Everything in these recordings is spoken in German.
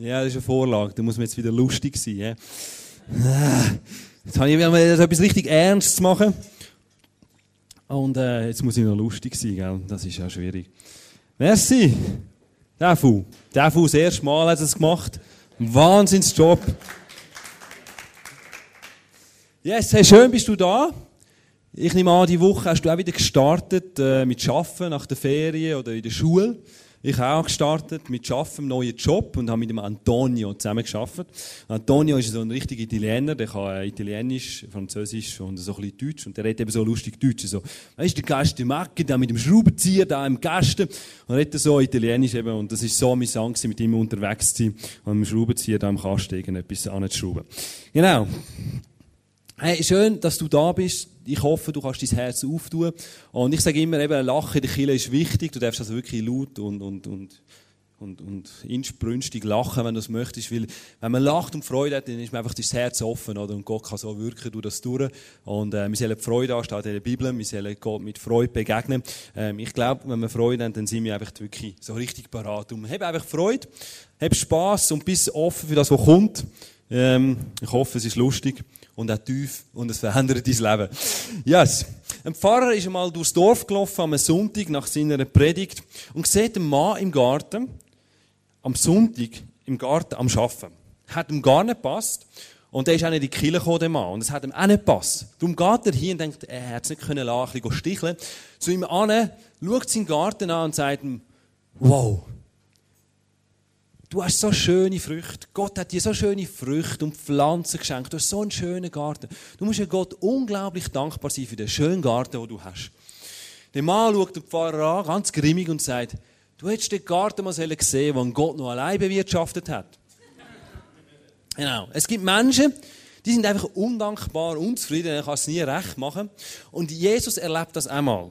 Ja, das ist eine Vorlage. Da muss man jetzt wieder lustig sein. Ja? Jetzt habe ich wieder etwas richtig Ernstes machen. Und äh, jetzt muss ich noch lustig sein, gell? Das ist ja schwierig. Merci. Defu. Defu, das erste Mal hat es gemacht. Wahnsinnsjob. Yes, hey, schön bist du da. Ich nehme an, die Woche hast du auch wieder gestartet äh, mit Arbeiten nach der Ferien oder in der Schule. Ich habe auch gestartet mit Arbeiten, einem neuen Job und habe mit dem Antonio zusammen geschafft. Antonio ist so ein richtiger Italiener, der kann äh, Italienisch, Französisch und so ein bisschen Deutsch und der redet eben so lustig Deutsch. So, weißt du, der Gast, der Macke, der mit dem Schraubenzieher da im Gasten und redet so Italienisch eben und das ist so amüsant mit ihm unterwegs zu sein und mit dem Schraubenzieher da im Kasten irgendetwas anzuschrauben. Genau. Hey, schön, dass du da bist. Ich hoffe, du kannst dein Herz auftun. Und ich sage immer, eben, Lachen in der Kirche ist wichtig. Du darfst also wirklich laut und, und, und, und, und inbrünstig lachen, wenn du es möchtest. Weil, wenn man lacht und Freude hat, dann ist man einfach das Herz offen, oder? Und Gott kann so wirken durch das durch. Und, äh, wir sollen Freude anstehen in der Bibel. Wir sollen Gott mit Freude begegnen. Ähm, ich glaube, wenn wir Freude haben, dann sind wir einfach wirklich so richtig parat. Und hab einfach Freude, hab Spass und bist offen für das, was kommt. Ähm, ich hoffe, es ist lustig und auch tief und es verändert dein Leben. Yes. Ein Pfarrer ist einmal durchs Dorf gelaufen am Sonntag nach seiner Predigt und sieht einen Mann im Garten, am Sonntag im Garten am Arbeiten. Hat ihm gar nicht gepasst. Und er ist auch nicht in die Kirche gekommen, der Mann. Und es hat ihm auch nicht gepasst. Darum geht er hier und denkt, er hätte es nicht können lassen, ein bisschen sticheln. Zu ihm an, schaut seinen Garten an und sagt ihm, wow, Du hast so schöne Früchte. Gott hat dir so schöne Früchte und Pflanzen geschenkt. Du hast so einen schönen Garten. Du musst ja Gott unglaublich dankbar sein für den schönen Garten, den du hast. Der Mann schaut den Pfarrer an, ganz grimmig, und sagt, du hättest den Garten mal gesehen, den Gott noch allein bewirtschaftet hat. genau. Es gibt Menschen, die sind einfach undankbar, unzufrieden, er kann es nie recht machen. Und Jesus erlebt das einmal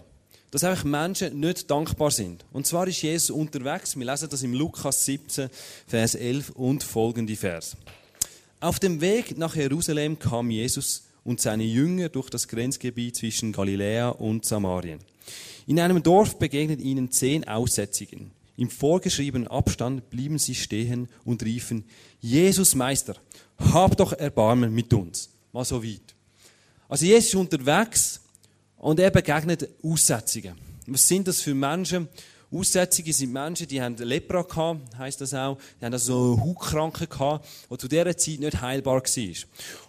dass einfach Menschen nicht dankbar sind. Und zwar ist Jesus unterwegs, wir lesen das im Lukas 17, Vers 11 und folgende Vers. Auf dem Weg nach Jerusalem kam Jesus und seine Jünger durch das Grenzgebiet zwischen Galiläa und Samarien. In einem Dorf begegnet ihnen zehn Aussätzigen. Im vorgeschriebenen Abstand blieben sie stehen und riefen, Jesus Meister, hab doch Erbarmen mit uns. Mal so weit. Also Jesus ist unterwegs und er begegnet Aussetzungen. Was sind das für Menschen? Aussetzungen sind Menschen, die haben Lepra gehabt, heisst das auch. Die haben also Hautkranken gehabt, die zu dieser Zeit nicht heilbar war.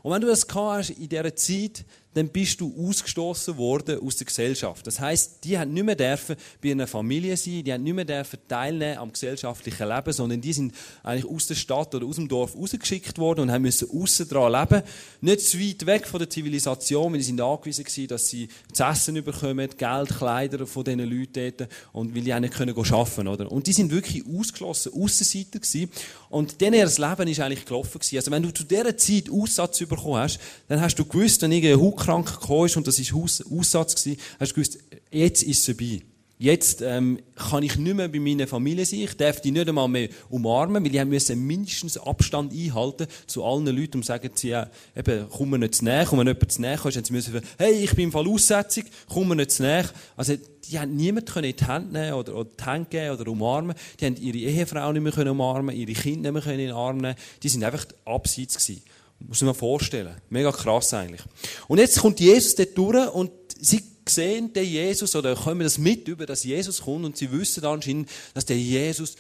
Und wenn du das gehabt hast in dieser Zeit, dann bist du ausgestoßen worden aus der Gesellschaft. Das heißt, die haben nicht mehr dürfen bei einer Familie sein, die haben nicht mehr dürfen teilnehmen am gesellschaftlichen Leben, sondern die sind eigentlich aus der Stadt oder aus dem Dorf rausgeschickt worden und haben müssen aussen dran leben. Nicht zu weit weg von der Zivilisation, weil die sind angewiesen waren, dass sie zu essen bekommen, Geld, Kleider von diesen Leuten dort und weil die auch nicht können arbeiten oder? Und die sind wirklich ausgeschlossen, Aussenseiter gewesen. Und denen ihr Leben ist eigentlich gelaufen gewesen. Also wenn du zu dieser Zeit Aussatz bekommen hast, dann hast du gewusst, wenn irgendein krank gekommen ist und das war Aussatz, gewesen, hast du gewusst, jetzt ist es vorbei. Jetzt ähm, kann ich nicht mehr bei meiner Familie sein. Ich darf die nicht einmal mehr umarmen, weil die müssen mindestens Abstand einhalten zu allen Leuten und sagen sie, ja, eben, komm mir nicht zu näher. Und wenn jemand zu näher sie müssen sagen, hey, ich bin im Fall Aussetzung, komm mir nicht zu näher. Also, die haben niemand in die Hand nehmen oder, oder die Hand geben oder umarmen. Die haben ihre Ehefrau nicht mehr können umarmen, ihre Kinder nicht mehr in den Arm nehmen. Die sind einfach abseits gewesen. Muss man vorstellen. Mega krass eigentlich. Und jetzt kommt Jesus dort durch und sie sehen den Jesus oder kommen das mit über, dass Jesus kommt und sie wissen anscheinend, dass der Jesus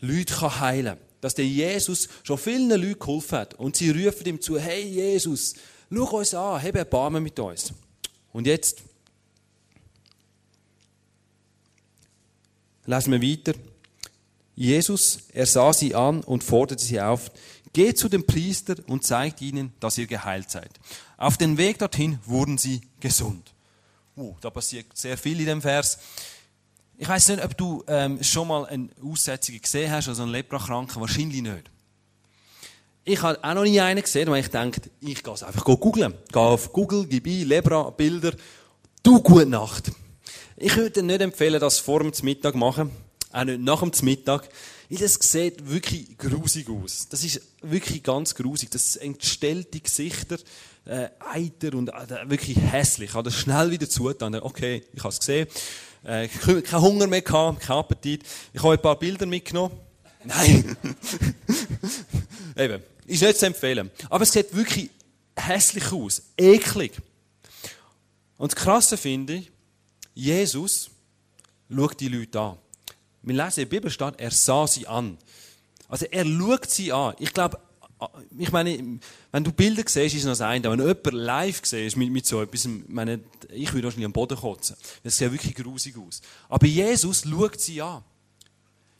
Leute heilen kann. Dass der Jesus schon vielen Leuten geholfen hat. Und sie rufen ihm zu, hey Jesus, schau uns an, hab Erbarmen mit uns. Und jetzt lesen wir weiter. Jesus, er sah sie an und forderte sie auf, Geht zu dem Priester und zeigt ihnen, dass ihr geheilt seid. Auf den Weg dorthin wurden sie gesund. Uh, da passiert sehr viel in dem Vers. Ich weiß nicht, ob du ähm, schon mal eine Aussetzung gesehen hast, also einen Leprakranken. Wahrscheinlich nicht. Ich habe auch noch nie einen gesehen, weil ich denke, ich gehe es einfach googeln. Gehe auf Google, gebe ein Lepra-Bilder. Du, gute Nacht. Ich würde dir nicht empfehlen, das vor dem Mittag machen. Auch nicht nach dem Mittag. Das sieht wirklich grusig aus. Das ist wirklich ganz grusig. Das entstellte Gesichter, äh, Eiter und äh, wirklich hässlich. Ich habe das schnell wieder zugetan. Okay, ich habe es gesehen. Äh, kein Hunger mehr gehabt, kein Appetit. Ich habe ein paar Bilder mitgenommen. Nein. Eben, ist nicht zu empfehlen. Aber es sieht wirklich hässlich aus, eklig. Und das Krasse finde ich, Jesus schaut die Leute an. Wir lesen in der Bibel steht, er sah sie an. Also er schaut sie an. Ich glaube, ich meine, wenn du Bilder siehst, ist das eine. Wenn du jemanden live siehst mit, mit so etwas, meine, ich würde wahrscheinlich am Boden kotzen. Das sieht wirklich grusig aus. Aber Jesus schaut sie an.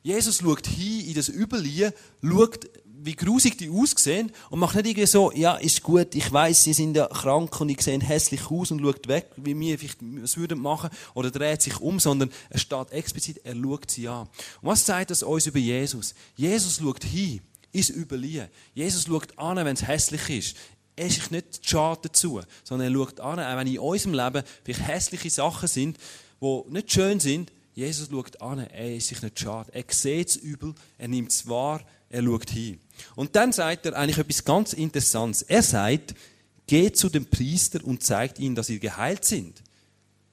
Jesus schaut hin in das Übel schaut, wie grusig die aussehen und macht nicht irgendwie so, ja, ist gut, ich weiß, sie sind ja krank und ich sehen hässlich aus und schaut weg, wie wir vielleicht es würden machen oder dreht sich um, sondern er steht explizit, er schaut sie an. Und was sagt das uns über Jesus? Jesus schaut hin ins Überliehen. Jesus schaut an, wenn es hässlich ist. Er ist nicht schade dazu, sondern er schaut an, auch wenn in unserem Leben vielleicht hässliche Sachen sind, die nicht schön sind, Jesus schaut an, er ist sich nicht schade. Er sieht das Übel, er nimmt es wahr, er schaut hin. Und dann sagt er eigentlich etwas ganz Interessantes. Er sagt, geht zu dem Priester und zeigt ihnen, dass sie geheilt sind.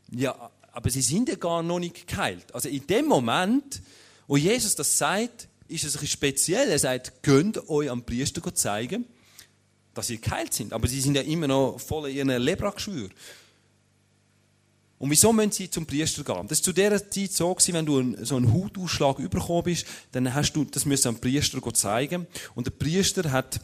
Ja, aber sie sind ja gar noch nicht geheilt. Also in dem Moment, wo Jesus das sagt, ist es ein speziell. Er sagt, könnt euch am Priester zeigen, dass sie geheilt sind. Aber sie sind ja immer noch voll in ihren Lebrageschwür. Und wieso müssen sie zum Priester gehen? Das war zu dieser Zeit so, wenn du so einen Hautausschlag bekommen bist, dann hast du das müssen am Priester zeigen. Und der Priester hat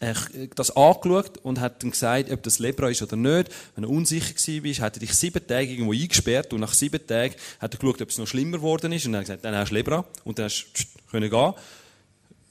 äh, das angeschaut und hat dann gesagt, ob das Lebra ist oder nicht. Wenn er unsicher war, hat er dich sieben Tage irgendwo eingesperrt und nach sieben Tagen hat er geschaut, ob es noch schlimmer geworden ist und dann hat gesagt, dann hast du Lebra und dann hast du können gehen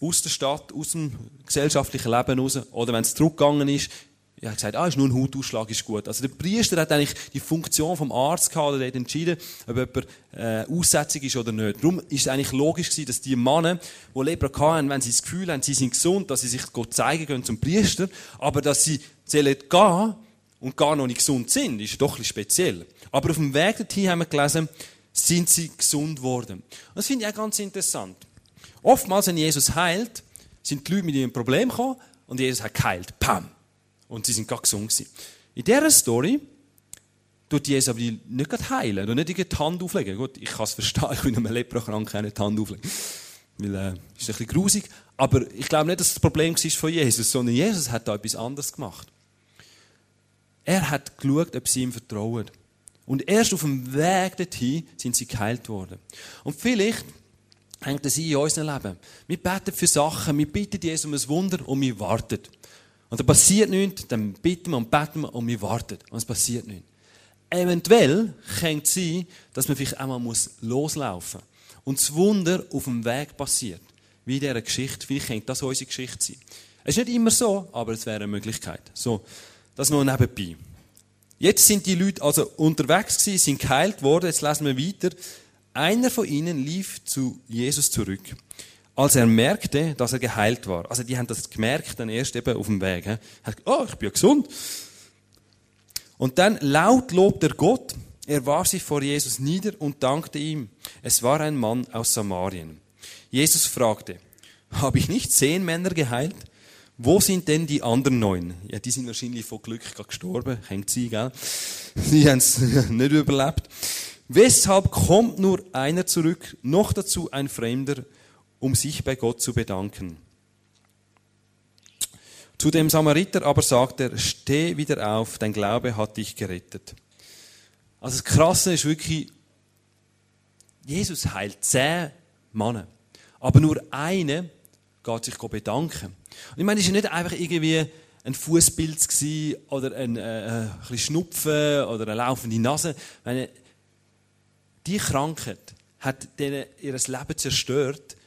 aus der Stadt, aus dem gesellschaftlichen Leben raus. Oder wenn es zurückgegangen ist, ich habe gesagt, ah, ist nur ein Hautausschlag, ist gut. Also der Priester hat eigentlich die Funktion vom Arzt gehabt, der hat entschieden, ob jemand äh, aussätzig ist oder nicht. Darum ist es eigentlich logisch gewesen, dass die Männer, die Leber hatten, wenn sie das Gefühl haben, sie sind gesund, dass sie sich Gott zeigen können zum Priester, aber dass sie zählen gehen und gar noch nicht gesund sind, ist doch ein bisschen speziell. Aber auf dem Weg dorthin haben wir gelesen, sind sie gesund worden. Und das finde ich auch ganz interessant. Oftmals, wenn Jesus heilt, sind die Leute mit ihrem Problem gekommen und Jesus hat geheilt. Pam! Und sie sind gar gesund gewesen. In dieser Story tut Jesus aber nicht gerade heilen und nicht die Hand auflegen. Gut, ich kann es verstehen, ich bin einem Leprakranken nicht die Hand auflegen. Weil, äh, ist ein bisschen grusig. Aber ich glaube nicht, dass das Problem war von Jesus, sondern Jesus hat da etwas anderes gemacht. Er hat geschaut, ob sie ihm vertrauen. Und erst auf dem Weg dorthin sind sie geheilt worden. Und vielleicht hängt das in unserem Leben. Wir beten für Sachen, wir bitten Jesus um ein Wunder und wir warten. Und da passiert nichts, dann bitten wir und beten wir und wir warten. Und es passiert nichts. Eventuell könnte es sein, dass man vielleicht einmal muss loslaufen muss. Und das Wunder auf dem Weg passiert. Wie in dieser Geschichte. Vielleicht könnte das unsere Geschichte sein. Es ist nicht immer so, aber es wäre eine Möglichkeit. So, das noch nebenbei. Jetzt sind die Leute also unterwegs gewesen, sind geheilt worden. Jetzt lesen wir weiter. Einer von ihnen lief zu Jesus zurück als er merkte, dass er geheilt war. Also die haben das gemerkt dann erst eben auf dem Weg. He. Hat, oh, ich bin gesund. Und dann laut lobt er Gott. Er warf sich vor Jesus nieder und dankte ihm. Es war ein Mann aus Samarien. Jesus fragte, habe ich nicht zehn Männer geheilt? Wo sind denn die anderen neun? Ja, die sind wahrscheinlich vor Glück gestorben. Hängt sie, gell? Die haben es nicht überlebt. Weshalb kommt nur einer zurück, noch dazu ein Fremder, um sich bei Gott zu bedanken. Zu dem Samariter aber sagt er, steh wieder auf, dein Glaube hat dich gerettet. Also das Krasse ist wirklich, Jesus heilt zehn Männer. Aber nur eine geht sich bedanken. Und ich meine, es war nicht einfach irgendwie ein Fußpilz oder ein, äh, ein bisschen Schnupfen oder eine laufende Nase. Ich meine, die Krankheit hat denen ihr Leben zerstört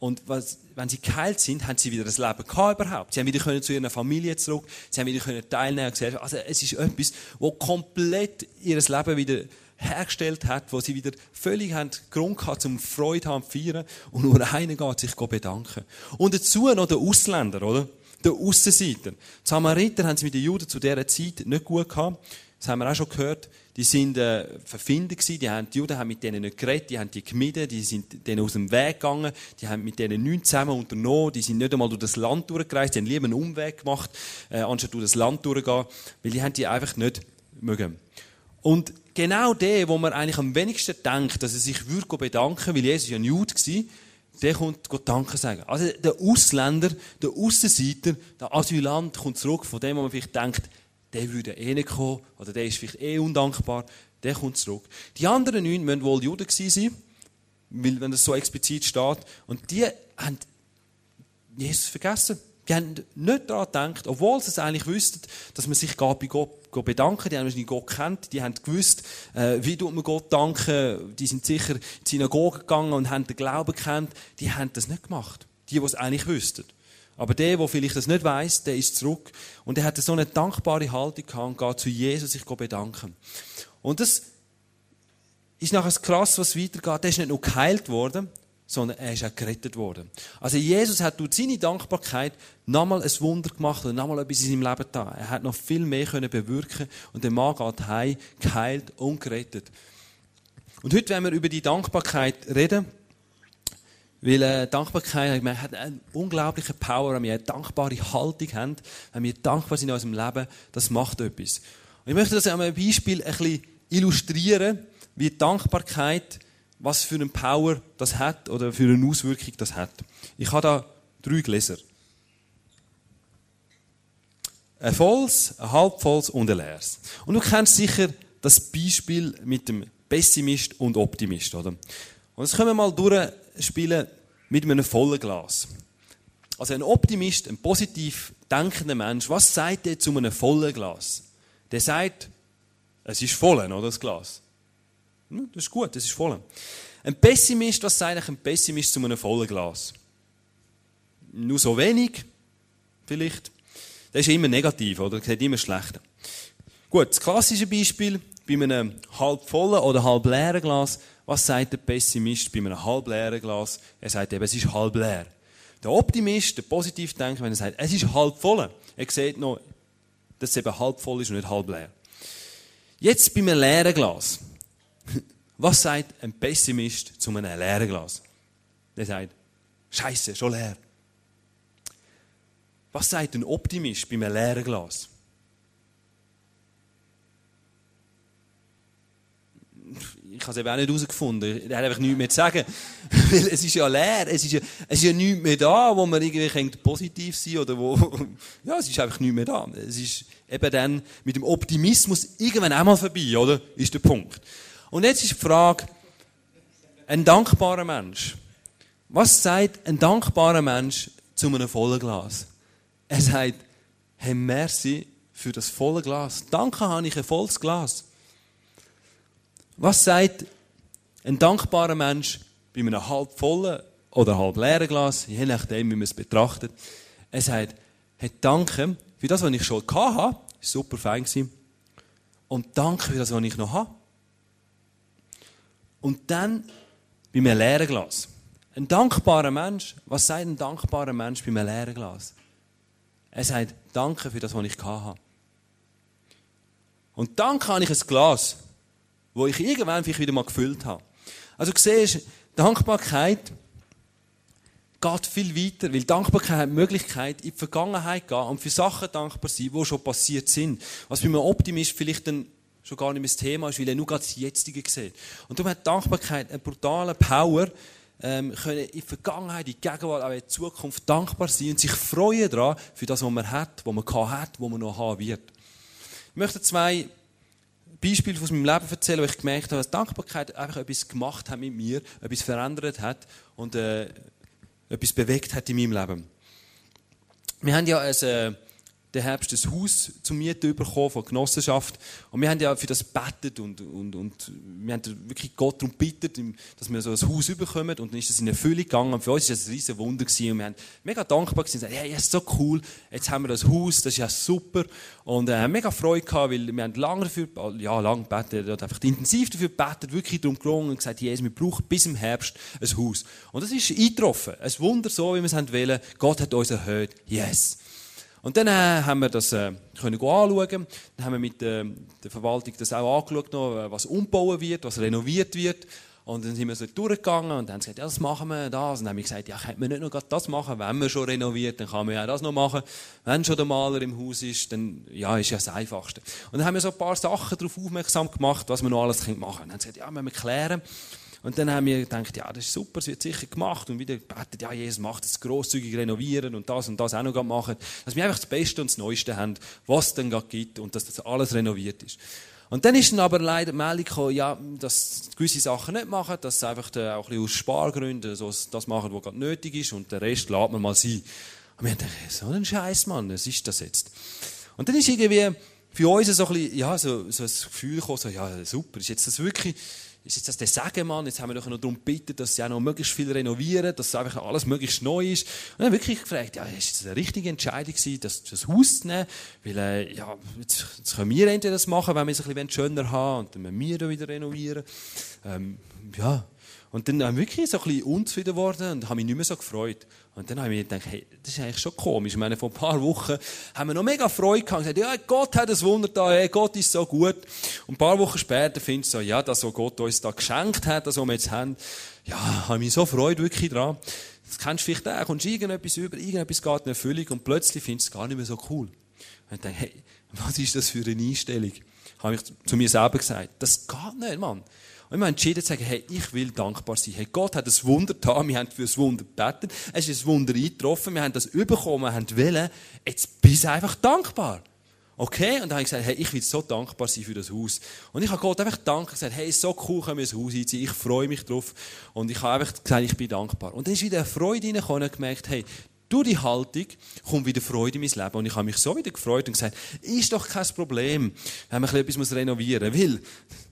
und was, wenn sie geheilt sind, haben sie wieder das Leben gehabt überhaupt. Sie haben wieder können zu ihrer Familie zurück, sie haben wieder können teilnehmen können. Also es ist etwas, wo komplett ihr Leben wieder hergestellt hat, wo sie wieder völlig haben Grund gehabt, zum Freude haben, feiern. Und nur einer geht sich bedanken. Und dazu noch der Ausländer, oder? Der Aussenseiter. Die Samariter haben sie mit den Juden zu dieser Zeit nicht gut gehabt. Das haben wir auch schon gehört. Die sind äh, verfindet gewesen, die, haben, die Juden haben mit denen nicht geredet, die haben die gemieden, die sind denen aus dem Weg gegangen, die haben mit denen nichts zusammen unternommen, die sind nicht einmal durch das Land durchgereist, die haben lieber einen Umweg gemacht, äh, anstatt durch das Land durchzugehen, weil die haben die einfach nicht mögen. Und genau der, wo man eigentlich am wenigsten denkt, dass er sich würde bedanken, weil Jesus ja ein Jude war, der kommt Gott Danke sagen. Also der Ausländer, der Aussenseiter, der Asylant kommt zurück, von dem wo man vielleicht denkt, der würde eh nicht kommen, oder der ist vielleicht eh undankbar, der kommt zurück. Die anderen neun müssen wohl Juden gewesen sein, weil, wenn das so explizit steht, und die haben Jesus vergessen. Die haben nicht daran gedacht, obwohl sie es eigentlich wüssten, dass man sich bei Gott, bedanken Die haben wahrscheinlich Gott kennt. Die haben gewusst, äh, wie tut man Gott danken. Die sind sicher in die Synagoge gegangen und haben den Glauben kennt. Die haben das nicht gemacht. Die, die es eigentlich wüssten. Aber der, der vielleicht das nicht weiß, der ist zurück. Und er hatte so eine dankbare Haltung gehabt und geht zu Jesus sich bedanken. Und das ist nachher krass, was weitergeht. Der ist nicht nur geheilt worden, sondern er ist auch gerettet worden. Also Jesus hat durch seine Dankbarkeit nochmal ein Wunder gemacht und nochmal etwas in seinem Leben da. Er hat noch viel mehr können bewirken und der Mann geht heim, geheilt und gerettet. Und heute werden wir über die Dankbarkeit reden, weil äh, Dankbarkeit man hat eine unglaubliche Power, wenn wir eine dankbare Haltung haben, wenn wir dankbar sind in unserem Leben, das macht etwas. Und ich möchte das an einem Beispiel ein bisschen illustrieren, wie Dankbarkeit was für eine Power das hat oder für eine Auswirkung das hat. Ich habe da drei Gläser. Ein volles, ein halbvolles und ein leeres. Und du kennst sicher das Beispiel mit dem Pessimist und Optimist, oder? Und jetzt können wir mal durchspielen mit einem vollen Glas. Also ein Optimist, ein positiv denkender Mensch, was sagt er zu einem vollen Glas? Der sagt, es ist voll, oder das Glas? Hm, das ist gut, das ist voll. Ein Pessimist, was sagt eigentlich ein Pessimist zu einem vollen Glas? Nur so wenig, vielleicht. Das ist immer negativ, oder? Das sieht immer schlechter. Gut, das klassische Beispiel, bei einem halb vollen oder halb leeren Glas, was sagt der Pessimist bei einem halb leeren Glas? Er sagt eben, es ist halb leer. Der Optimist, der positiv denkt, wenn er sagt, es ist halb voll, er sieht noch, dass es eben halb voll ist und nicht halb leer. Jetzt bei einem leeren Glas. Was sagt ein Pessimist zu einem leeren Glas? Der sagt, Scheiße, schon leer. Was sagt ein Optimist bei einem leeren Glas? Ich habe es eben auch nicht herausgefunden. Er hat einfach nichts mehr zu sagen. Weil es ist ja leer. Es ist ja, es ist ja nichts mehr da, wo man irgendwie positiv sein oder wo, ja, es ist einfach nichts mehr da. Es ist eben dann mit dem Optimismus irgendwann einmal vorbei, oder? Ist der Punkt. Und jetzt ist die Frage, ein dankbarer Mensch. Was sagt ein dankbarer Mensch zu einem vollen Glas? Er sagt, hey, merci für das volle Glas. Danke habe ich ein volles Glas. Was sagt ein dankbarer Mensch bei einem halb vollen oder halb leeren Glas, je nachdem, wie man es betrachtet? Er sagt, hey, danke für das, was ich schon hatte, super fein gewesen. Und danke für das, was ich noch habe. Und dann bei einem leeren Glas. Ein dankbarer Mensch, was sagt ein dankbarer Mensch bei einem leeren Glas? Er sagt, danke für das, was ich hatte. Und dann kann ich ein Glas, wo ich irgendwann vielleicht wieder mal gefüllt habe. Also du siehst, Dankbarkeit geht viel weiter, weil Dankbarkeit hat die Möglichkeit, in die Vergangenheit zu gehen und für Sachen dankbar zu sein, die schon passiert sind. Was bei einem Optimist vielleicht dann schon gar nicht mehr das Thema ist, weil er nur gerade das Jetzige sieht. Und darum hat Dankbarkeit eine brutale Power, ähm, können in der Vergangenheit, in der Gegenwart, auch in der Zukunft dankbar sein und sich freuen daran, für das, was man hat, was man hat, was man noch haben wird. Ich möchte zwei Beispiele aus meinem Leben erzählen, wo ich gemerkt habe, dass Dankbarkeit einfach etwas gemacht hat mit mir, etwas verändert hat und äh, etwas bewegt hat in meinem Leben. Wir haben ja ein, äh, den Herbst ein Haus zum Mieten bekommen von der Genossenschaft. Und wir haben ja für das betet und, und, und wir haben wirklich Gott darum gebeten, dass wir so ein Haus bekommen. Und dann ist das in Erfüllung gegangen. Und für uns war das ein riesen Wunder gewesen. Und wir haben mega dankbar gewesen. Hey, ist so cool. Jetzt haben wir das Haus. Das ist ja super. Und äh, mega Freude gehabt, weil wir haben lange dafür, ja, lange gebetet, einfach intensiv dafür gebetet, wirklich darum gerungen und gesagt, Jesus, wir brauchen bis im Herbst ein Haus. Und das ist eingetroffen. Ein Wunder, so wie wir es wollen. Gott hat uns erhöht. Yes. Und dann äh, haben wir das äh, können anschauen. Dann haben wir mit äh, der Verwaltung das auch angeschaut, äh, was umbauen wird, was renoviert wird. Und dann sind wir so durchgegangen und haben gesagt, ja, das machen wir, das. Und dann haben wir gesagt, ja, könnte man nicht noch das machen? Wenn man schon renoviert, dann kann man ja das noch machen. Wenn schon der Maler im Haus ist, dann, ja, ist ja das Einfachste. Und dann haben wir so ein paar Sachen darauf aufmerksam gemacht, was wir noch alles machen können. Und dann haben wir gesagt, ja, wir klären. Und dann haben wir gedacht, ja, das ist super, es wird sicher gemacht. Und wieder gebetet, ja, Jesus macht es grosszügig renovieren und das und das auch noch machen. Dass wir einfach das Beste und das Neueste haben, was es dann gibt und dass das alles renoviert ist. Und dann ist dann aber leider die Meldung gekommen, ja, dass gewisse Sachen nicht machen, dass sie einfach auch ein bisschen aus Spargründen so das machen, was gerade nötig ist und den Rest lässt man mal sein. Und wir haben gedacht, so ein Scheiß, Mann, was ist das jetzt? Und dann ist irgendwie für uns so ein bisschen, ja, so, so ein Gefühl gekommen, so, ja, super, ist jetzt das wirklich, ist jetzt das der Sagemann, jetzt haben wir doch noch darum gebeten, dass sie auch noch möglichst viel renovieren, dass einfach alles möglichst neu ist. Und dann wirklich gefragt, ja, ist das eine richtige Entscheidung gewesen, das, das Haus zu nehmen? Weil, äh, ja, jetzt, jetzt können wir entweder das machen, wenn wir es ein bisschen schöner haben und dann müssen wir da wieder renovieren. Ähm, ja. Und dann haben wir wirklich so ein bisschen unzufrieden geworden und habe mich nicht mehr so gefreut. Und dann habe ich mir gedacht, hey, das ist eigentlich schon komisch. Ich meine, vor ein paar Wochen haben wir noch mega Freude gehabt gesagt, ja, Gott hat ein Wunder da, hey, Gott ist so gut. Und ein paar Wochen später findest du so, ja, das, was Gott uns da geschenkt hat, das, was wir jetzt haben, ja, habe ich mich so Freude wirklich dran. Das kennst du vielleicht auch, kommst irgendetwas über, irgendetwas geht in Erfüllung und plötzlich findest du es gar nicht mehr so cool. Und ich denke, hey, was ist das für eine Einstellung? Habe ich zu mir selber gesagt. Das geht nicht, Mann. Und wir haben entschieden zu sagen, hey, ich will dankbar sein. Hey, Gott hat ein Wunder getan, wir haben für das Wunder gebeten, es ist ein Wunder eingetroffen, wir haben das bekommen, haben wollen, jetzt bist du einfach dankbar. Okay? Und dann habe ich gesagt, hey, ich will so dankbar sein für das Haus. Und ich habe Gott einfach danken gesagt, hey, so cool, können wir das Haus einziehen, ich freue mich drauf. Und ich habe einfach gesagt, ich bin dankbar. Und dann ist wieder eine Freude reingekommen und gemerkt, hey, durch die Haltung kommt wieder Freude in mein Leben. Und ich habe mich so wieder gefreut und gesagt, ist doch kein Problem, wenn man etwas renovieren muss. Weil,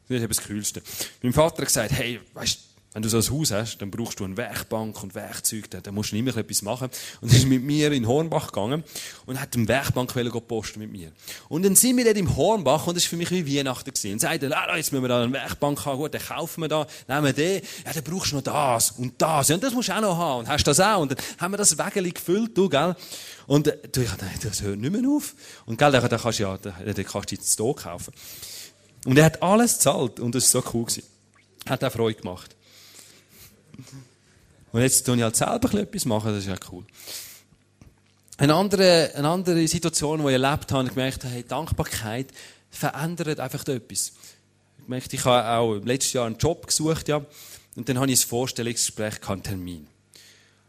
das ist das Kühlste. Mein Vater hat gesagt, hey, weißt wenn du so ein Haus hast, dann brauchst du eine Werkbank und Werkzeug, dann musst du immer etwas machen. Und er ist mit mir in Hornbach gegangen und hat eine Werkbank posten mit mir. Und dann sind wir dort im Hornbach und das war für mich wie Weihnachten gewesen. Und sagte, jetzt müssen wir da eine Werkbank haben, gut, dann kaufen wir da, nehmen wir den, ja, dann brauchst du noch das und das, ja, und das musst du auch noch haben, und hast das auch, und dann haben wir das Wägeli gefüllt, du, gell. Und, äh, du, ja, das hört nicht mehr auf. Und, gell, da, da kannst du ja, da, da kannst du jetzt hier kaufen. Und er hat alles gezahlt und das war so cool. Gewesen. Hat auch Freude gemacht. Und jetzt tue ich halt selber etwas machen, das ist ja cool. Eine andere, eine andere Situation, die ich erlebt habe, ich gemerkt habe, hey, Dankbarkeit verändert einfach etwas. Ich gemerkt, ich habe auch letztes Jahr einen Job gesucht, ja, und dann habe ich ein Vorstellungsgespräch, keinen Termin.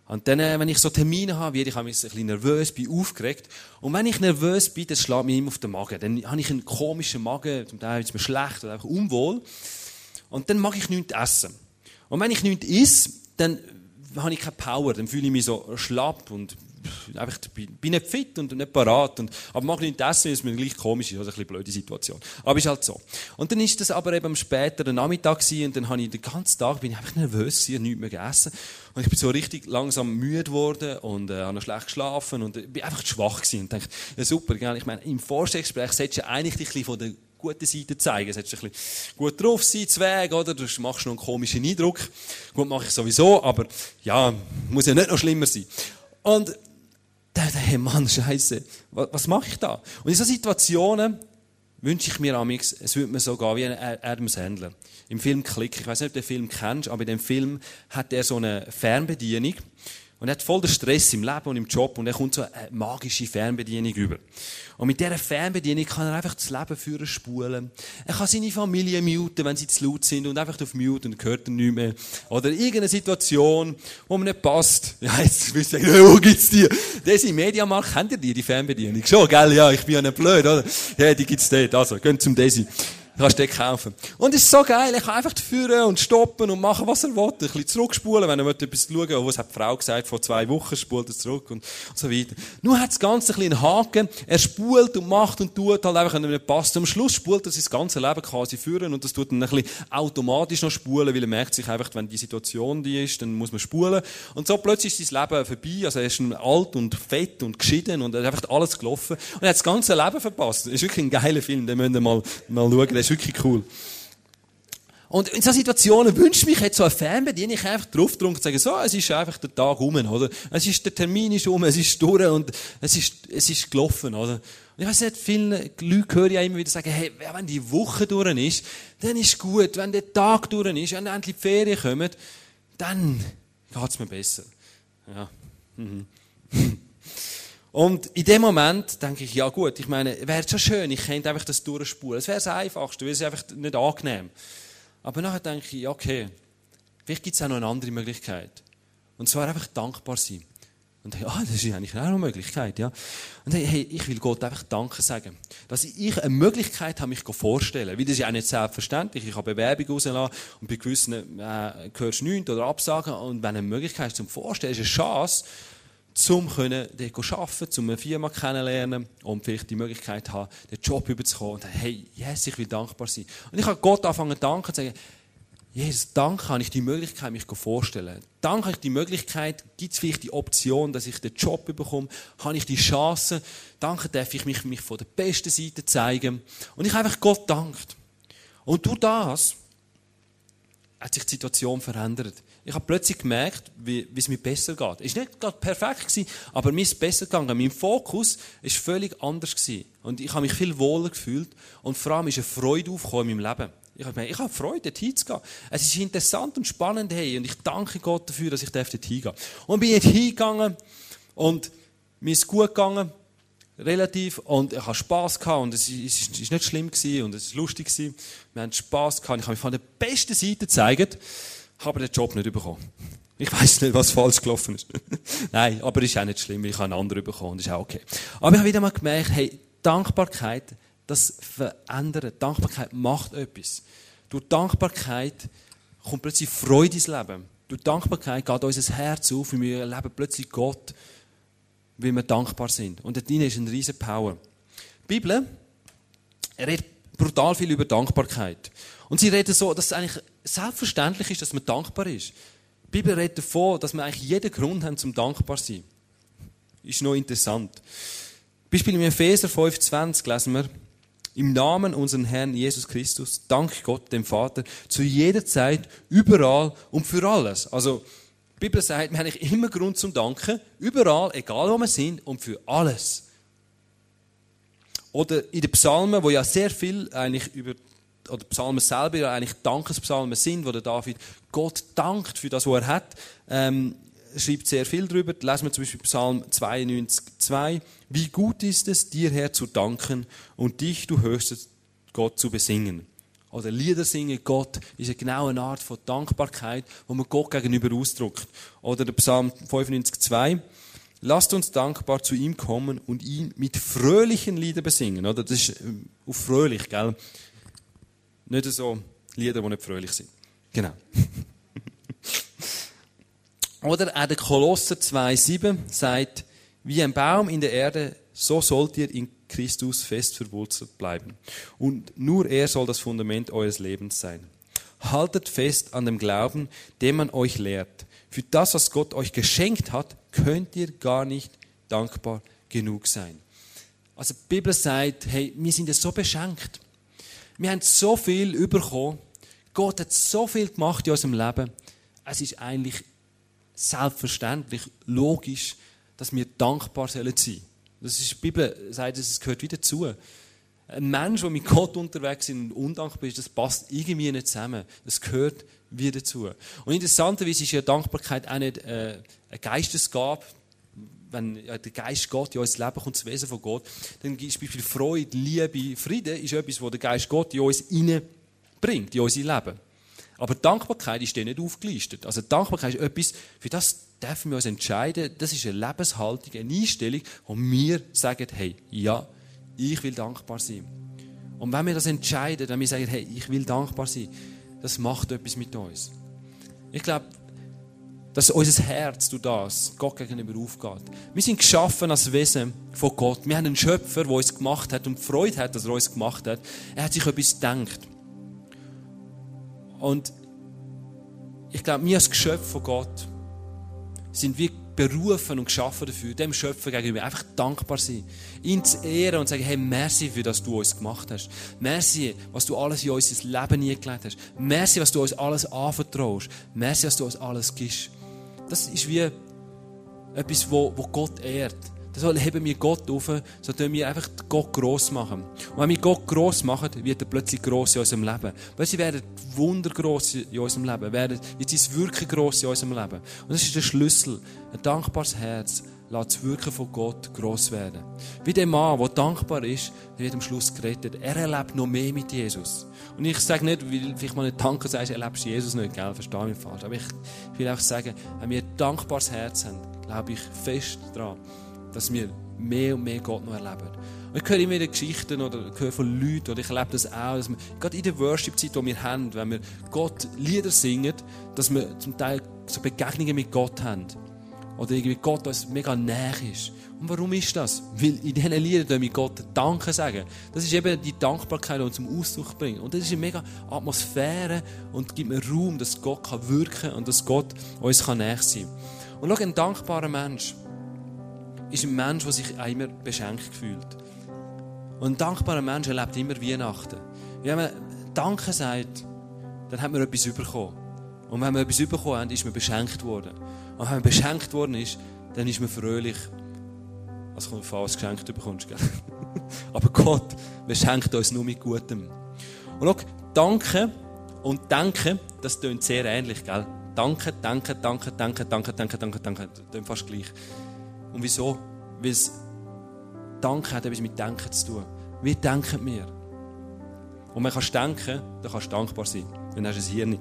Und dann, äh, wenn ich so Termine habe, werde ich ein bisschen nervös, bin aufgeregt. Und wenn ich nervös bin, dann schlägt mir immer auf den Magen. Dann habe ich einen komischen Magen, zum Teil ist mir schlecht oder einfach unwohl. Und dann mag ich nichts essen. Und wenn ich nichts esse, dann habe ich keine Power, dann fühle ich mich so schlapp und einfach, bin nicht fit und nicht parat. Und, aber mag nicht essen, ist mir gleich komisch, ist also eine blöde Situation. Aber ist halt so. Und dann ist das aber eben am späteren Nachmittag gewesen, und dann habe ich den ganzen Tag, bin ich einfach nervös gewesen, nichts mehr gegessen. Und ich bin so richtig langsam müde geworden und, äh, habe noch schlecht geschlafen und äh, bin einfach schwach gewesen und dachte, ja super, gell? ich meine, im Vorstellungsgespräch solltest du eigentlich dich ein von der guten Seite zeigen. Solltest du ein bisschen gut drauf sein, Zweig, oder? Du machst noch einen komischen Eindruck. Gut, mache ich sowieso, aber ja, muss ja nicht noch schlimmer sein. Und dachte, hey Mann, Scheiße, was, was mache ich da? Und in so Situationen wünsche ich mir amix, es würde mir so gehen wie ein Adam Sandler. Im Film Klick, ich weiß nicht, ob du den Film kennst, aber in dem Film hat er so eine Fernbedienung und er hat voll den Stress im Leben und im Job und er kommt so eine magische Fernbedienung über. Und mit dieser Fernbedienung kann er einfach das Leben führen spulen. Er kann seine Familie muten, wenn sie zu laut sind und einfach auf Mute und hört er nicht mehr. Oder irgendeine Situation, wo mir nicht passt. Ja, jetzt du sagen, wo gibt's die? Desi Mediamarkt, kennt ihr die, die Fernbedienung? Schon, gell? Ja, ich bin ja nicht blöd, oder? Ja, die gibt's dort. Also, geht zum Desi kannst du den kaufen. Und es ist so geil, ich kann einfach führen und stoppen und machen, was er will. Ein bisschen zurückspulen, wenn er etwas schauen will. Was hat die Frau gesagt, vor zwei Wochen spult er zurück und, so weiter. Nur hat das Ganze ein bisschen einen Haken. Er spult und macht und tut halt einfach, wenn er nicht passt. Am Schluss spult er sein ganzes Leben quasi führen und das tut dann ein bisschen automatisch noch spulen, weil er merkt sich einfach, wenn die Situation die ist, dann muss man spulen. Und so plötzlich ist sein Leben vorbei. Also er ist alt und fett und geschieden und er hat einfach alles gelaufen. Und er hat das ganze Leben verpasst. Das ist wirklich ein geiler Film, den müsst ihr mal, mal schauen ist wirklich cool. Und in so Situationen wünscht mich jetzt so eine Fernbedienung einfach drauf und sagen, so, es ist einfach der Tag um, oder? Es ist, der Termin ist um, es ist durch und es ist, es ist gelaufen, oder? Und ich weiß nicht, viele Leute hören ja immer wieder sagen, hey, wenn die Woche durch ist, dann ist gut. Wenn der Tag durch ist, wenn endlich die Ferien kommen, dann geht's mir besser. Ja. Mhm. Und in dem Moment denke ich, ja gut, ich meine, wäre schon schön, ich könnte einfach das durchspulen. Es wäre das Einfachste, weil es einfach nicht angenehm. Aber nachher denke ich, okay, vielleicht gibt es auch noch eine andere Möglichkeit. Und zwar einfach dankbar sein. Und hey, ah, das ist eigentlich auch eine Möglichkeit, ja. Und hey, hey, ich will Gott einfach Danke sagen. Dass ich eine Möglichkeit habe, mich vorzustellen. Weil das ist ja auch nicht selbstverständlich. Ich habe Bewerbung rausgelassen und bei gewissen äh, hörst du nichts oder Absagen. Und wenn eine Möglichkeit zum Vorstellen, ist eine Chance, um können, dort arbeiten, um eine Firma kennenlernen und vielleicht die Möglichkeit haben, den Job überzukommen. Und hey, yes, ich will dankbar sein. Und ich habe Gott angefangen zu danken und sagen, Jesus, danke habe ich die Möglichkeit, mich vorzustellen. Danke habe ich die Möglichkeit, gibt es vielleicht die Option, dass ich den Job bekomme, habe ich die Chance, danke darf ich mich, mich von der besten Seite zeigen. Und ich habe einfach Gott dankt. Und durch das hat sich die Situation verändert. Ich habe plötzlich gemerkt, wie, es mir besser geht. Es war nicht gerade perfekt, gewesen, aber mir ist es besser gegangen. Mein Fokus war völlig anders. Gewesen. Und ich habe mich viel wohler gefühlt. Und vor allem ist eine Freude aufgekommen in meinem Leben. Ich habe, ich habe Freude, dort hinzugehen. Es ist interessant und spannend, hey, und ich danke Gott dafür, dass ich dort hingehe. Und bin jetzt hingegangen und mir ist gut gegangen, relativ, und ich habe Spass gehabt, und es ist nicht schlimm gewesen, und es ist lustig gewesen. Wir haben Spass gehabt, ich habe mich von der besten Seite gezeigt, habe den Job nicht bekommen. Ich weiß nicht, was falsch gelaufen ist. Nein, aber ist auch nicht schlimm, ich habe einen anderen bekommen, das ist auch okay. Aber ich habe wieder mal gemerkt, hey, Dankbarkeit, das verändert. Dankbarkeit macht etwas. Durch Dankbarkeit kommt plötzlich Freude ins Leben. Durch Dankbarkeit geht unser Herz auf und wir erleben plötzlich Gott, weil wir dankbar sind. Und da drin ist eine riesige Power. Die Bibel redet brutal viel über Dankbarkeit. Und sie redet so, dass es eigentlich selbstverständlich ist, dass man dankbar ist. Die Bibel redet davon, dass wir eigentlich jeden Grund haben zum dankbar zu sein. Ist noch interessant. Beispiel im Epheser 5,20 lesen wir, im Namen unseres Herrn Jesus Christus, dank Gott, dem Vater, zu jeder Zeit, überall und für alles. Also, die Bibel sagt, wir haben eigentlich immer Grund zum Danken, überall, egal wo wir sind und für alles. Oder in den Psalmen, wo ja sehr viel eigentlich über, oder Psalmen selber ja eigentlich Dankespsalmen sind, wo der David Gott dankt für das, was er hat, ähm, schreibt sehr viel darüber. Lesen wir zum Beispiel Psalm 92, 2. Wie gut ist es, dir Herr zu danken und dich, du höchster Gott, zu besingen. Oder Lieder singen Gott ist eine genaue Art von Dankbarkeit, wo man Gott gegenüber ausdrückt. Oder der Psalm 95, 2. Lasst uns dankbar zu ihm kommen und ihn mit fröhlichen Liedern besingen. Oder das ist ähm, auf fröhlich, gell? Nicht so Lieder, die nicht fröhlich sind. Genau. Oder auch der Kolosser 2,7 sagt, wie ein Baum in der Erde, so sollt ihr in Christus fest verwurzelt bleiben. Und nur er soll das Fundament eures Lebens sein. Haltet fest an dem Glauben, den man euch lehrt. Für das, was Gott euch geschenkt hat, könnt ihr gar nicht dankbar genug sein. Also die Bibel sagt, hey, wir sind ja so beschenkt. Wir haben so viel bekommen. Gott hat so viel gemacht in unserem Leben. Es ist eigentlich selbstverständlich, logisch, dass wir dankbar sein sollen. Das ist, die Bibel sagt, es gehört wieder zu. Ein Mensch, der mit Gott unterwegs ist und undankbar ist, das passt irgendwie nicht zusammen. Das gehört wieder dazu. Und interessanterweise ist ja Dankbarkeit auch nicht äh, eine Geistesgabe. Wenn der Geist Gott in unser Leben kommt, das Wesen von Gott, dann gibt es Beispiel Freude, Liebe, Frieden, ist etwas, was der Geist Gott in uns bringt, in unser Leben. Aber Dankbarkeit ist dir nicht aufgelistet. Also Dankbarkeit ist etwas, für das dürfen wir uns entscheiden. Das ist eine Lebenshaltung, eine Einstellung, wo wir sagen, hey, ja, ich will dankbar sein. Und wenn wir das entscheiden, wenn wir sagen, hey, ich will dankbar sein, das macht etwas mit uns. Ich glaube, dass unser Herz durch das Gott gegenüber aufgeht. Wir sind geschaffen als Wesen von Gott. Wir haben einen Schöpfer, der uns gemacht hat und Freude hat, dass er uns gemacht hat. Er hat sich etwas gedacht. Und ich glaube, wir als Geschöpf von Gott sind wir berufen und geschaffen dafür, dem Schöpfer gegenüber einfach dankbar sein, ihn zu ehren und sagen, hey, merci für das, was du uns gemacht hast. Merci, was du alles in unser Leben eingelegt hast. Merci, was du uns alles anvertraust. Merci, was du uns alles gibst. Das ist wie etwas, wo, wo Gott ehrt. So heben wir Gott auf, so tun wir einfach Gott gross machen. Und wenn wir Gott gross machen, wird er plötzlich gross in unserem Leben. Weil sie werden Wunder gross in unserem Leben, werden, wird sein Wirken gross in unserem Leben. Und das ist der Schlüssel. Ein dankbares Herz lässt das Wirken von Gott gross werden. Wie der Mann, der dankbar ist, der wird am Schluss gerettet. Er erlebt noch mehr mit Jesus. Und ich sage nicht, weil vielleicht mal nicht Danke sagst, erlebst Jesus nicht, gell? Verstehe mich falsch. Aber ich will auch sagen, wenn wir ein dankbares Herz haben, glaube ich fest daran, dass wir mehr und mehr Gott noch erleben. Und ich höre immer wieder Geschichten oder höre von Leuten, oder ich erlebe das auch, dass wir, gerade in der Worship-Zeit, die wir haben, wenn wir Gott Lieder singen, dass wir zum Teil so Begegnungen mit Gott haben. Oder irgendwie Gott uns mega näher ist. Und warum ist das? Weil in diesen Liedern wir Gott Danke sagen. Das ist eben die Dankbarkeit, die uns zum Ausdruck bringt. Und das ist eine mega Atmosphäre und gibt mir Raum, dass Gott kann wirken und dass Gott uns kann näher sein kann. Und schau, ein dankbarer Mensch ist ein Mensch, der sich immer beschenkt fühlt. Und ein dankbarer Mensch erlebt immer Weihnachten. Wenn man Danke sagt, dann hat man etwas bekommen. Und wenn man etwas bekommen hat, ist man beschenkt worden. Und wenn man beschenkt worden ist, dann ist man fröhlich. Also kommt falls geschenkt bekommst, gell? Aber Gott beschenkt uns nur mit Gutem. Und schau, Danke und Denken, das klingt sehr ähnlich, gell? Danke, danke, danke, danke, danke, danke, danke, danke. Klingt fast gleich. Und wieso? Weil es Danke hat etwas mit Denken zu tun. Wie denken wir? Und man kann denken, dann kannst du dankbar sein. Dann hast du ein Hirn.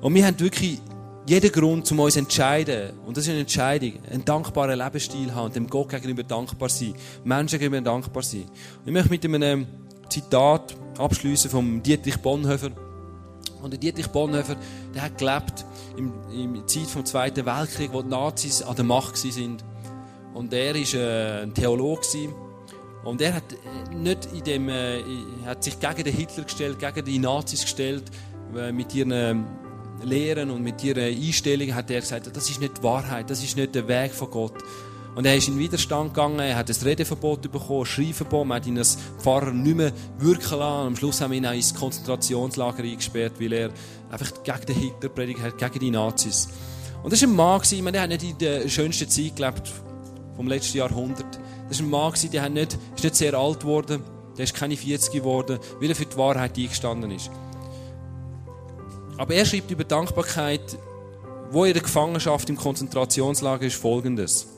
Und wir haben wirklich jeden Grund, um uns zu entscheiden, und das ist eine Entscheidung, einen dankbaren Lebensstil haben, dem Gott gegenüber dankbar sein, Menschen gegenüber dankbar sein. Und ich möchte mit einem Zitat abschließen vom Dietrich Bonhoeffer. Und Dietrich Bonhoeffer, der hat gelebt in der Zeit vom Zweiten Weltkrieg, wo die Nazis an der Macht sind. Und er war äh, ein Theologe. Und er hat, äh, nicht in dem, äh, hat sich gegen den Hitler gestellt, gegen die Nazis gestellt, mit ihren Lehren und mit ihren Einstellungen hat er gesagt, das ist nicht die Wahrheit, das ist nicht der Weg von Gott. Und er ist in Widerstand gegangen, er hat ein Redeverbot bekommen, ein Schreiverbot, man hat ihn als Pfarrer nicht mehr wirken lassen. am Schluss haben wir ihn auch ins Konzentrationslager eingesperrt, weil er einfach gegen den Hitler predigt hat, gegen die Nazis. Und das war ein Mann, ich meine, der hat nicht in der schönsten Zeit gelebt vom letzten Jahrhundert. Das war ein Mann, der nicht, ist nicht sehr alt geworden, der ist keine 40 geworden, weil er für die Wahrheit eingestanden ist. Aber er schreibt über Dankbarkeit, wo in der Gefangenschaft im Konzentrationslager ist, folgendes.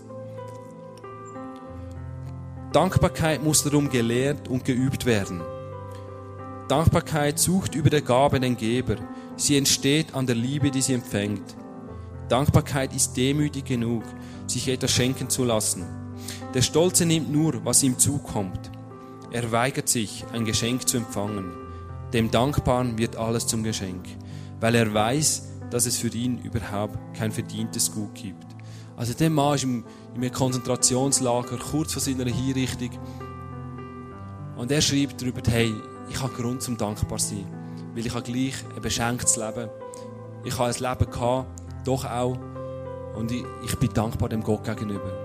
Dankbarkeit muss darum gelehrt und geübt werden. Dankbarkeit sucht über der Gabe den Geber. Sie entsteht an der Liebe, die sie empfängt. Dankbarkeit ist demütig genug, sich etwas schenken zu lassen. Der Stolze nimmt nur, was ihm zukommt. Er weigert sich, ein Geschenk zu empfangen. Dem Dankbaren wird alles zum Geschenk, weil er weiß, dass es für ihn überhaupt kein verdientes Gut gibt. Also der Mann ist im, im Konzentrationslager, kurz vor seiner Hinrichtung. Und er schreibt darüber, hey, ich habe Grund zum dankbar sein, weil ich habe gleich ein beschenktes Leben. Ich habe ein Leben gehabt, doch auch und ich, ich bin dankbar dem Gott gegenüber.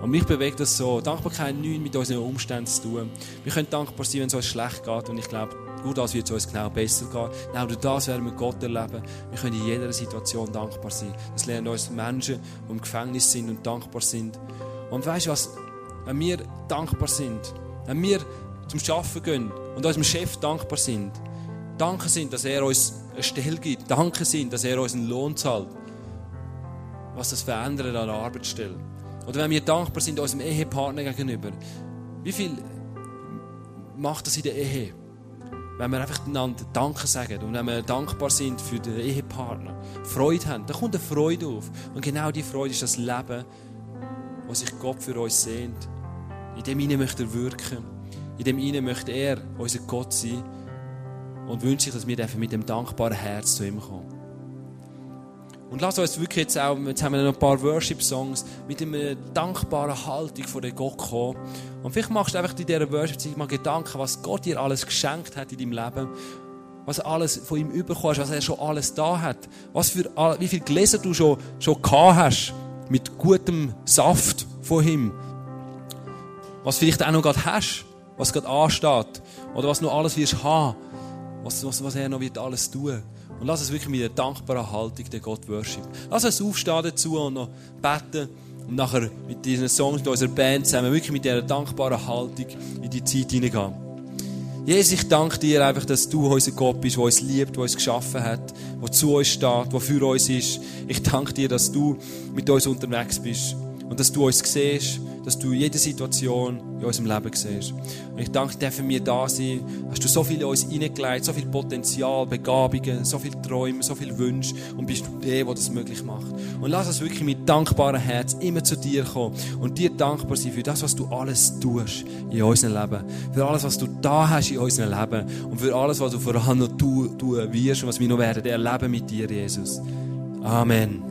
Und mich bewegt das so. Dankbarkeit hat nichts mit unseren Umständen zu tun. Wir können dankbar sein, wenn es uns schlecht geht. Und ich glaube, gut, das wird es uns genau besser gehen. Genau durch das werden wir Gott erleben. Wir können in jeder Situation dankbar sein. Das lernen uns Menschen, die im Gefängnis sind und dankbar sind. Und weißt du was? Wenn wir dankbar sind, wenn wir zum Arbeiten gehen und unserem Chef dankbar sind, danke sind, dass er uns eine Stelle gibt, danke sind, dass er uns einen Lohn zahlt, was das verändert an der Arbeitsstelle. Oder wenn wir dankbar sind unserem Ehepartner gegenüber. Wie viel macht das in der Ehe? Wenn wir einfach einander Danke sagen und wenn wir dankbar sind für den Ehepartner, Freude haben, dann kommt eine Freude auf. Und genau die Freude ist das Leben, was sich Gott für uns sehnt. In dem Ihnen möchte er wirken. In dem Ihnen möchte er unser Gott sein. Und wünscht sich, dass wir mit dem dankbaren Herz zu ihm kommen. Und lass uns wirklich jetzt auch, jetzt haben wir noch ein paar Worship-Songs, mit einer dankbaren Haltung vor den Gott kommen. Und vielleicht machst du einfach in dieser Worship-Zeit mal Gedanken, was Gott dir alles geschenkt hat in deinem Leben. Was alles von ihm überkommst, was er schon alles da hat. Was für, wie viele Gläser du schon, schon gehabt hast. Mit gutem Saft von ihm. Was vielleicht auch noch gerade hast. Was gerade ansteht. Oder was noch alles wirst haben. Was, was, was er noch wird alles tun. Und lass uns wirklich mit einer dankbaren Haltung den Gott worship. Lass uns aufstehen dazu und noch beten und nachher mit diesen Songs, mit unserer Band zusammen, wirklich mit dieser dankbaren Haltung in die Zeit hineingehen. Jesus, ich danke dir einfach, dass du unser Gott bist, der uns liebt, der uns geschaffen hat, der zu uns steht, der für uns ist. Ich danke dir, dass du mit uns unterwegs bist und dass du uns siehst, dass du jede Situation in unserem Leben siehst. Und ich danke dir, für mir da sein. Hast du so viel in uns hineingelegt, so viel Potenzial, Begabungen, so viel Träume, so viel Wünsche und bist du der, der das möglich macht. Und lass uns wirklich mit dankbarem Herz immer zu dir kommen und dir dankbar sein für das, was du alles tust in unserem Leben. Für alles, was du da hast in unserem Leben und für alles, was du vor allem noch tun wirst und was wir noch werden erleben mit dir, Jesus. Amen.